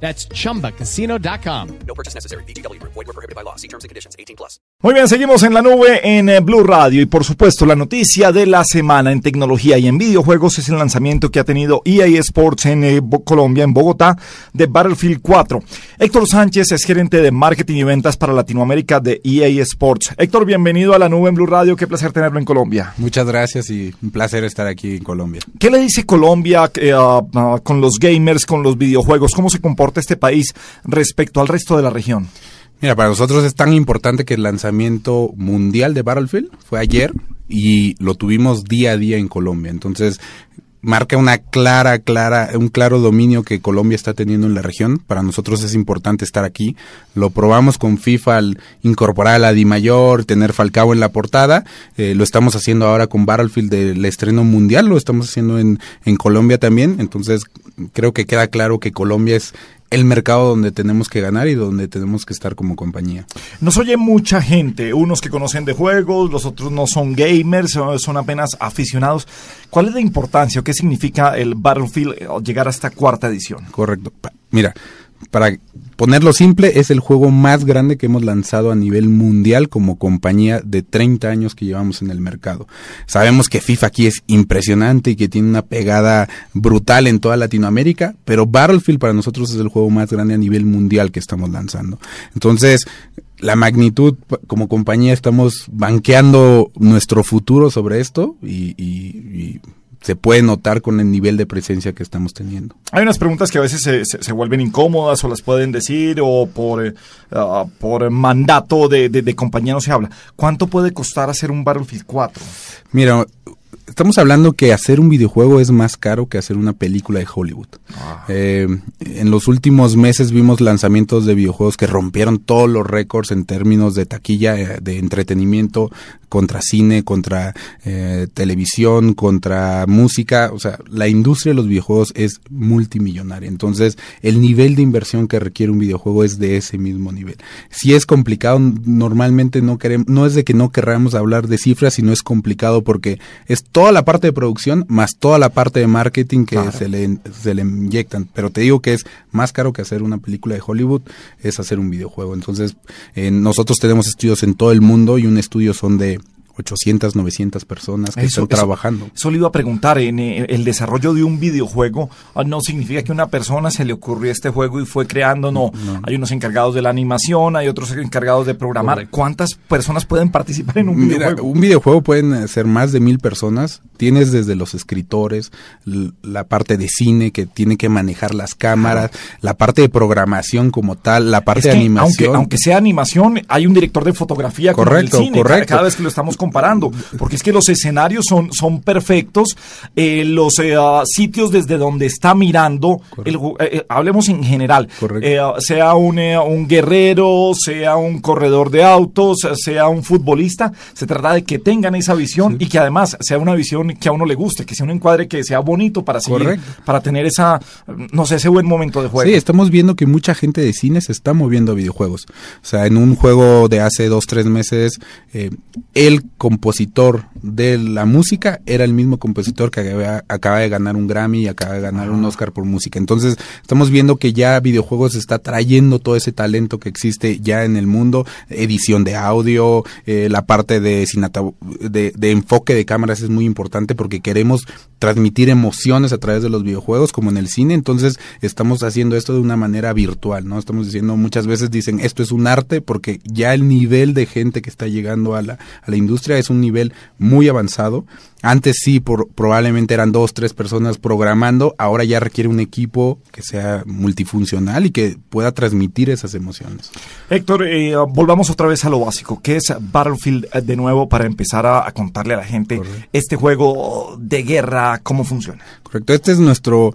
That's chumbacasino.com. No purchase necessary. BGW. Void were prohibited by law. See terms and conditions. 18 plus. Muy bien, seguimos en la nube en eh, Blue Radio y por supuesto la noticia de la semana en tecnología y en videojuegos es el lanzamiento que ha tenido EA Sports en eh, Colombia, en Bogotá, de Battlefield 4. Héctor Sánchez es gerente de marketing y ventas para Latinoamérica de EA Sports. Héctor, bienvenido a la nube en Blue Radio, qué placer tenerlo en Colombia. Muchas gracias y un placer estar aquí en Colombia. ¿Qué le dice Colombia eh, con los gamers, con los videojuegos? ¿Cómo se comporta este país respecto al resto de la región? Mira, para nosotros es tan importante que el lanzamiento mundial de Battlefield fue ayer y lo tuvimos día a día en Colombia. Entonces, marca una clara, clara, un claro dominio que Colombia está teniendo en la región. Para nosotros es importante estar aquí. Lo probamos con FIFA al incorporar a la Di Mayor, tener Falcao en la portada. Eh, lo estamos haciendo ahora con Battlefield del estreno mundial. Lo estamos haciendo en, en Colombia también. Entonces, creo que queda claro que Colombia es el mercado donde tenemos que ganar y donde tenemos que estar como compañía. Nos oye mucha gente, unos que conocen de juegos, los otros no son gamers, o son apenas aficionados. ¿Cuál es la importancia o qué significa el Battlefield eh, llegar a esta cuarta edición? Correcto. Mira, para ponerlo simple, es el juego más grande que hemos lanzado a nivel mundial como compañía de 30 años que llevamos en el mercado. Sabemos que FIFA aquí es impresionante y que tiene una pegada brutal en toda Latinoamérica, pero Battlefield para nosotros es el juego más grande a nivel mundial que estamos lanzando. Entonces, la magnitud, como compañía estamos banqueando nuestro futuro sobre esto y, y- y se puede notar con el nivel de presencia que estamos teniendo. Hay unas preguntas que a veces se, se- se vuelven incómodas o las pueden decir o por, ah, por mandato de, de- de compañía no se habla. ¿Cuánto puede costar hacer un Battlefield 4? Mira, estamos hablando que hacer un videojuego es más caro que hacer una película de Hollywood. Eh, en los últimos meses vimos lanzamientos de videojuegos que rompieron todos los récords en términos de taquilla, eh, de entretenimiento, contra cine, contra eh, televisión, contra música. O sea, la industria de los videojuegos es multimillonaria. Entonces, el nivel de inversión que requiere un videojuego es de ese mismo nivel. Si es complicado, normalmente no queremos, no es de que no querramos hablar de cifras, sino es complicado porque es toda la parte de producción más toda la parte de marketing que Claro. se, le, se le inyectan. Pero te digo que es más caro que hacer una película de Hollywood, es hacer un videojuego. Entonces, eh, nosotros tenemos estudios en todo el mundo y un estudio son de 800, 900 personas que Eso- están trabajando. Eso le iba a preguntar, en eh, el desarrollo de un videojuego ah, no significa que una persona se le ocurrió este juego y fue creando, no. Hay unos encargados de la animación, hay otros encargados de programar. Correcto. ¿Cuántas personas pueden participar en un Mira, videojuego? un videojuego pueden eh, ser más de mil personas. Tienes desde los escritores, la parte de cine que tiene que manejar las cámaras, la parte de programación como tal, la parte Es que, de animación. Aunque, aunque sea animación, hay un director de fotografía Correcto, en el cine, cada- correcto. Cada, vez que lo estamos comparando. Porque es que los escenarios son, son perfectos, eh, los eh, ah, sitios desde donde está mirando, el eh, hablemos en general, ah, sea un, eh, un guerrero, sea un corredor de autos, sea un futbolista, se trata de que tengan esa visión y que además sea una visión que a uno le guste, que sea un encuadre que sea bonito para seguir, Correcto. para tener esa, no sé, ese buen momento de juego. Sí, estamos viendo que mucha gente de cine se está moviendo a videojuegos. O sea, en un juego de hace dos, tres meses, eh, el compositor de la música era el mismo compositor que acaba, acaba de ganar un Grammy y acaba de ganar un Oscar por música. Entonces, estamos viendo que ya videojuegos está trayendo todo ese talento que existe ya en el mundo, edición de audio, eh, la parte de, de, de enfoque de cámaras es muy importante porque queremos transmitir emociones a través de los videojuegos como en el cine, entonces estamos haciendo esto de una manera virtual, ¿no? Estamos diciendo, muchas veces dicen, esto es un arte porque ya el nivel de gente que está llegando a la, a la industria es un nivel muy avanzado. Antes sí, por, probablemente eran dos, tres personas programando, ahora ya requiere un equipo que sea multifuncional y que pueda transmitir esas emociones. Héctor, eh, volvamos otra vez a lo básico. ¿Qué es Battlefield eh, de nuevo para empezar a, a contarle a la gente Correcto. este juego de guerra, cómo funciona? Correcto, este es nuestro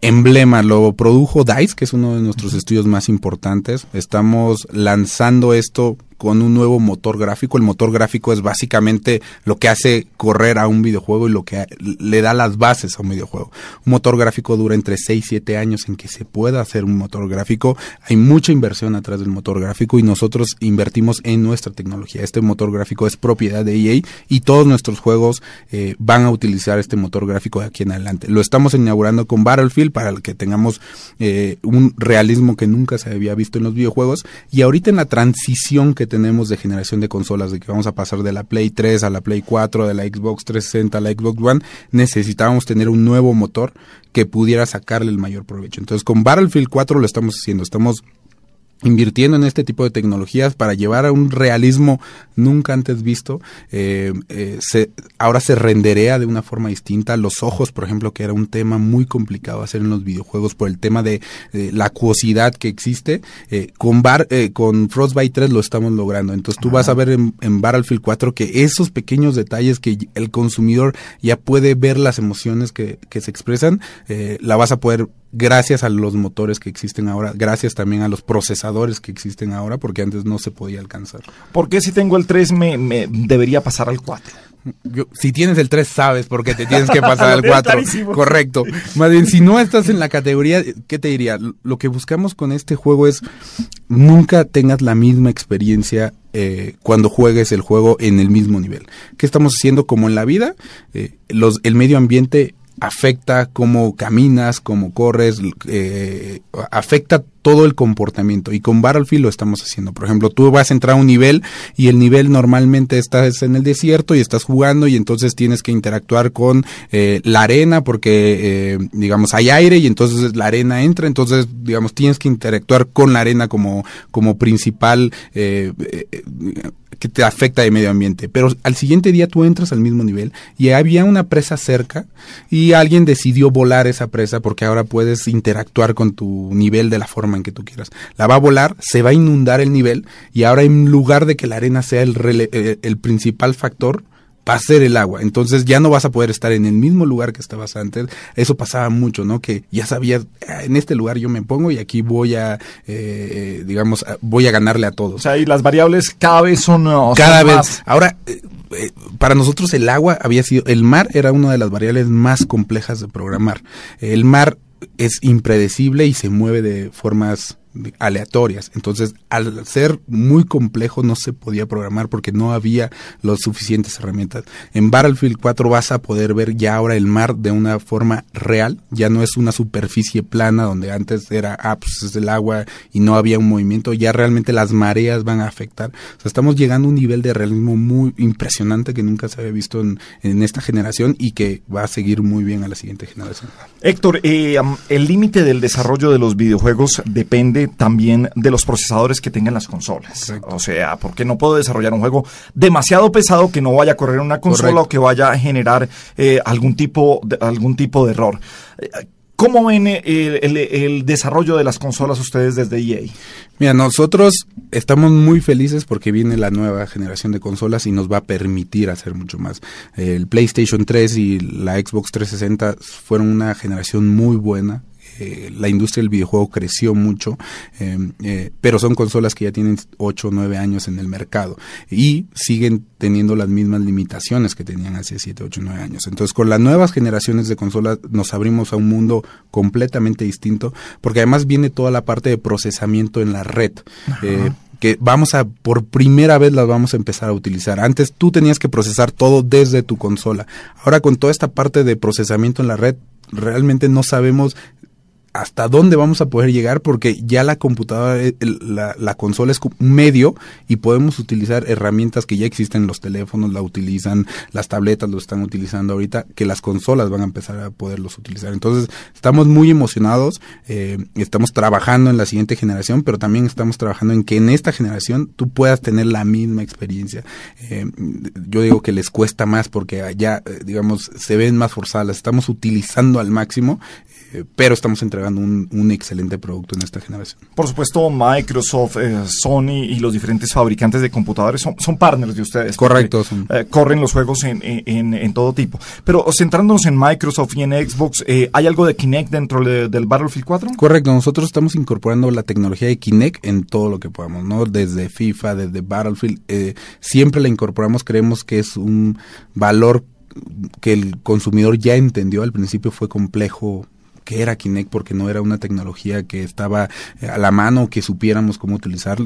emblema, lo produjo DICE, que es uno de nuestros estudios más importantes. Estamos lanzando esto con un nuevo motor gráfico. El motor gráfico es básicamente lo que hace correr a un videojuego y lo que le da las bases a un videojuego. Un motor gráfico dura entre 6 y 7 años en que se pueda hacer un motor gráfico. Hay mucha inversión atrás del motor gráfico y nosotros invertimos en nuestra tecnología. Este motor gráfico es propiedad de EA y todos nuestros juegos eh, van a utilizar este motor gráfico de aquí en adelante. Lo estamos inaugurando con Battlefield para que tengamos eh, un realismo que nunca se había visto en los videojuegos y ahorita en la transición que tenemos de generación de consolas, de que vamos a pasar de la Play 3 a la Play 4, de la Xbox 360 a la Xbox One, necesitábamos tener un nuevo motor que pudiera sacarle el mayor provecho. Entonces con Battlefield 4 lo estamos haciendo, estamos invirtiendo en este tipo de tecnologías para llevar a un realismo nunca antes visto. Eh, eh, se, ahora se renderea de una forma distinta. Los ojos, por ejemplo, que era un tema muy complicado hacer en los videojuegos por el tema de, la acuosidad que existe. Eh, con, Bar, con Frostbite 3 lo estamos logrando. Entonces tú vas a ver en, en, Battlefield 4 que esos pequeños detalles que el consumidor ya puede ver las emociones que, que se expresan, la vas a poder gracias a los motores que existen ahora, gracias también a los procesadores que existen ahora, porque antes no se podía alcanzar. ¿Por qué si tengo el 3 me, debería pasar al 4? si tienes el 3 sabes por qué te tienes que pasar al 4. Correcto. Más bien, si no estás en la categoría, ¿qué te diría? Lo que buscamos con este juego es nunca tengas la misma experiencia eh, cuando juegues el juego en el mismo nivel. ¿Qué estamos haciendo como en la vida? Eh, los, el medio ambiente afecta cómo caminas, cómo corres, eh, afecta todo el comportamiento y con Battlefield lo estamos haciendo. Por ejemplo, tú vas a entrar a un nivel y el nivel normalmente estás en el desierto y estás jugando y entonces tienes que interactuar con eh, la arena porque eh, digamos hay aire y entonces la arena entra, entonces digamos tienes que interactuar con la arena como como principal eh, que te afecta de medio ambiente. Pero al siguiente día tú entras al mismo nivel y había una presa cerca y alguien decidió volar esa presa porque ahora puedes interactuar con tu nivel de la forma en que tú quieras. La va a volar, se va a inundar el nivel y ahora en lugar de que la arena sea el, eh, el principal factor, va a ser el agua. Entonces ya no vas a poder estar en el mismo lugar que estabas antes. Eso pasaba mucho, ¿no? Que ya sabías, ah, en este lugar yo me pongo y aquí voy a, eh, digamos, voy a ganarle a todos. O sea, y las variables cada vez son... cada vez. Ahora, eh, eh, para nosotros el agua había sido, el mar era una de las variables más complejas de programar. El mar es impredecible y se mueve de formas aleatorias. Entonces, al ser muy complejo no se podía programar porque no había las suficientes herramientas. En Battlefield 4 vas a poder ver ya ahora el mar de una forma real, ya no es una superficie plana donde antes era, ah, pues es el agua y no había un movimiento, ya realmente las mareas van a afectar. O sea, estamos llegando a un nivel de realismo muy impresionante que nunca se había visto en, esta generación y que va a seguir muy bien a la siguiente generación. Héctor, eh, el límite del desarrollo de los videojuegos depende también de los procesadores que tengan las consolas. O sea, porque no puedo desarrollar un juego demasiado pesado que no vaya a correr en una consola o que vaya a generar eh, algún, tipo de, algún tipo de error. ¿Cómo ven el, desarrollo de las consolas ustedes desde EA? Mira, nosotros estamos muy felices porque viene la nueva generación de consolas y nos va a permitir hacer mucho más. El PlayStation 3 y la Xbox 360 fueron una generación muy buena eh, la industria del videojuego creció mucho, em, eh, pero son consolas que ya tienen 8 o 9 años en el mercado y siguen teniendo las mismas limitaciones que tenían hace 7, 8, 9 años. Entonces, con las nuevas generaciones de consolas nos abrimos a un mundo completamente distinto, porque además viene toda la parte de procesamiento en la red. Eh, que vamos a, por primera vez las vamos a empezar a utilizar. Antes tú tenías que procesar todo desde tu consola. Ahora con toda esta parte de procesamiento en la red, realmente no sabemos hasta dónde vamos a poder llegar porque ya la computadora, eh, la, consola es un medio y podemos utilizar herramientas que ya existen, los teléfonos la utilizan, las tabletas lo están utilizando ahorita, que las consolas van a empezar a poderlos utilizar. Entonces, estamos muy emocionados, eh, estamos trabajando en la siguiente generación, pero también estamos trabajando en que en esta generación tú puedas tener la misma experiencia. Eh, yo digo que les cuesta más porque ya, digamos, se ven más forzadas, las estamos utilizando al máximo, pero estamos entregando un, un excelente producto en esta generación. Por supuesto, Microsoft, eh, Sony y los diferentes fabricantes de computadores son, son partners de ustedes. Correcto, porque, son. eh, corren los juegos en, en- en todo tipo. Pero centrándonos en Microsoft y en Xbox, eh, ¿hay algo de Kinect dentro de- del Battlefield 4? Correcto, nosotros estamos incorporando la tecnología de Kinect en todo lo que podamos, ¿no? Desde FIFA, desde Battlefield, eh, siempre la incorporamos, creemos que es un valor que el consumidor ya entendió, al principio fue complejo que era Kinect porque no era una tecnología que estaba eh, a la mano que supiéramos cómo utilizar.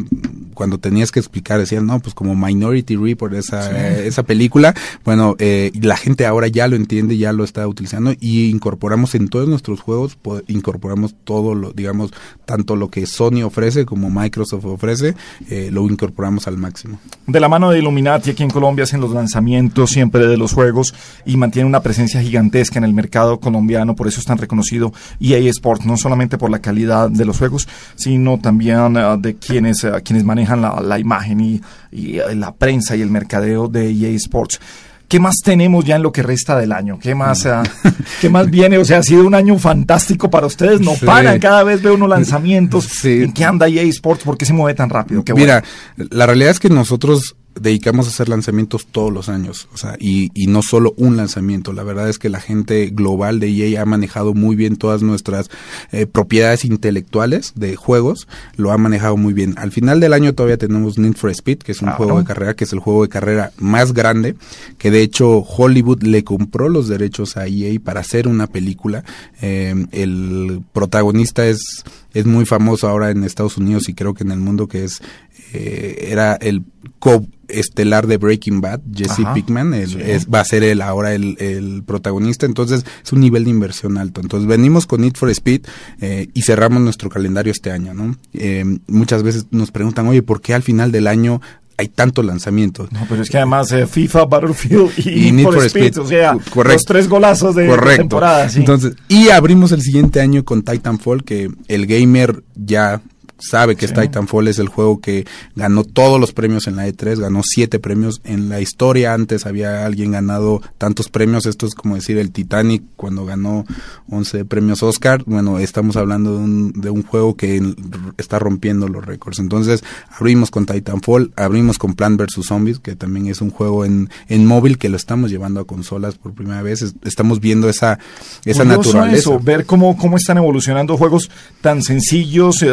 Cuando tenías que explicar decían no pues como Minority Report esa eh, esa película bueno eh, la gente ahora ya lo entiende ya lo está utilizando y incorporamos en todos nuestros juegos po- incorporamos todo lo digamos tanto lo que Sony ofrece como Microsoft ofrece eh, lo incorporamos al máximo. De la mano de Illuminati aquí en Colombia hacen los lanzamientos siempre de los juegos y mantienen una presencia gigantesca en el mercado colombiano, por eso es tan reconocido EA Sports, no solamente por la calidad de los juegos, sino también eh, de quienes, eh, quienes manejan la, la imagen y, y, eh, la prensa y el mercadeo de EA Sports. ¿Qué más tenemos ya en lo que resta del año? ¿Qué más, eh, ¿qué más viene? O sea, ha sido un año fantástico para ustedes. No Sí. paran, cada vez veo unos lanzamientos. Sí. ¿En qué anda EA Sports? ¿Por qué se mueve tan rápido? Qué Mira, la realidad es que nosotros dedicamos a hacer lanzamientos todos los años, o sea, y, y no solo un lanzamiento. La verdad es que la gente global de EA ha manejado muy bien todas nuestras eh, propiedades intelectuales de juegos, lo ha manejado muy bien. Al final del año todavía tenemos Need for Speed, que es un juego de carrera, que es el juego de carrera más grande, que de hecho Hollywood le compró los derechos a EA para hacer una película. Eh, el protagonista es es muy famoso ahora en Estados Unidos y creo que en el mundo que es eh, era el co estelar de Breaking Bad, Jesse Ajá. Pickman, el- Sí. es- va a ser él ahora el, el protagonista, entonces es un nivel de inversión alto. Entonces venimos con Need for Speed eh, y cerramos nuestro calendario este año, ¿no? Eh, muchas veces nos preguntan, oye, ¿por qué al final del año hay tantos lanzamientos? No, pero es que además eh, FIFA, Battlefield y, Y Need for Speed, o sea, correcto. los tres golazos de, de Correcto. temporada. sí. Entonces, y abrimos el siguiente año con Titanfall, que el gamer ya sabe que Sí. Titanfall es el juego que ganó todos los premios en la E3, ganó siete premios. En la historia antes había alguien ganado tantos premios, esto es como decir el Titanic cuando ganó 11 premios Oscar. Bueno, estamos hablando de un, de un juego que está rompiendo los récords. Entonces, abrimos con Titanfall, abrimos con Plan vs. Zombies, que también es un juego en, en móvil que lo estamos llevando a consolas por primera vez. Es- estamos viendo esa, esa Curioso naturaleza. eso, ver cómo, cómo están evolucionando juegos tan sencillos eh,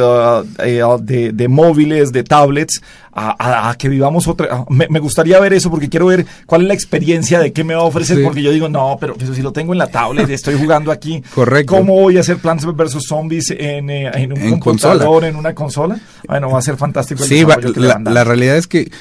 eh, de, de móviles, de tablets, a, a- a que vivamos otra. Me, me gustaría ver eso porque quiero ver cuál es la experiencia de qué me va a ofrecer. Sí. Porque yo digo, no, pero pues, si lo tengo en la tablet, estoy jugando aquí. Correcto. ¿Cómo voy a hacer Plants vs. Zombies en, eh, en un En computador, consola. en una consola? Bueno, va a ser fantástico. El Sí, va- la, la realidad es que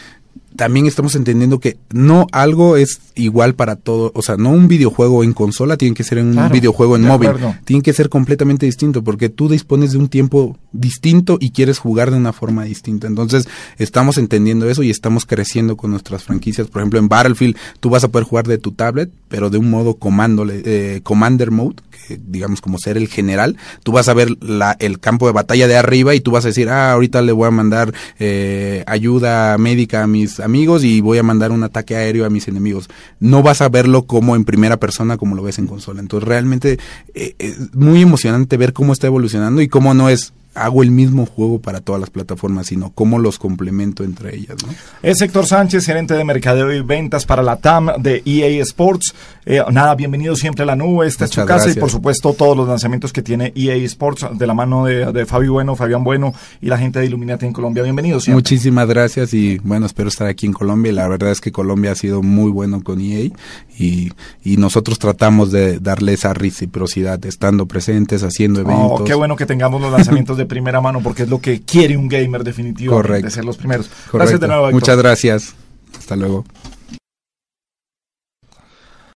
también estamos entendiendo que no algo es igual para todo, o sea, no un videojuego en consola tiene que ser en un videojuego en móvil, acuerdo. tiene que ser completamente distinto porque tú dispones de un tiempo distinto y quieres jugar de una forma distinta. Entonces, estamos entendiendo eso y estamos creciendo con nuestras franquicias. Por ejemplo, en Battlefield tú vas a poder jugar de tu tablet, pero de un modo comando, eh, commander mode, digamos como ser el general. Tú vas a ver la, el campo de batalla de arriba y tú vas a decir, ah, ahorita le voy a mandar eh, ayuda médica a mis amigos y voy a mandar un ataque aéreo a mis enemigos. No vas a verlo como en primera persona como lo ves en consola. Entonces realmente eh, es muy emocionante ver cómo está evolucionando y cómo no es hago el mismo juego para todas las plataformas, sino cómo los complemento entre ellas. ¿no? Es Héctor Sánchez, gerente de mercadeo y ventas para la TAM de EA Sports. Eh, nada, bienvenido siempre a la nube. Esta es tu casa gracias. y por supuesto todos los lanzamientos que tiene EA Sports de la mano de, de Fabio Bueno, Fabián Bueno y la gente de Illuminati en Colombia. Bienvenidos siempre. Muchísimas gracias y bueno, espero estar aquí en Colombia. La verdad es que Colombia ha sido muy bueno con EA y, y nosotros tratamos de darle esa reciprocidad, estando presentes, haciendo eventos. Oh, qué bueno que tengamos los lanzamientos de primera mano porque es lo que quiere un gamer Correcto. de ser los primeros. Gracias de nuevo, Héctor. Muchas gracias. Hasta luego.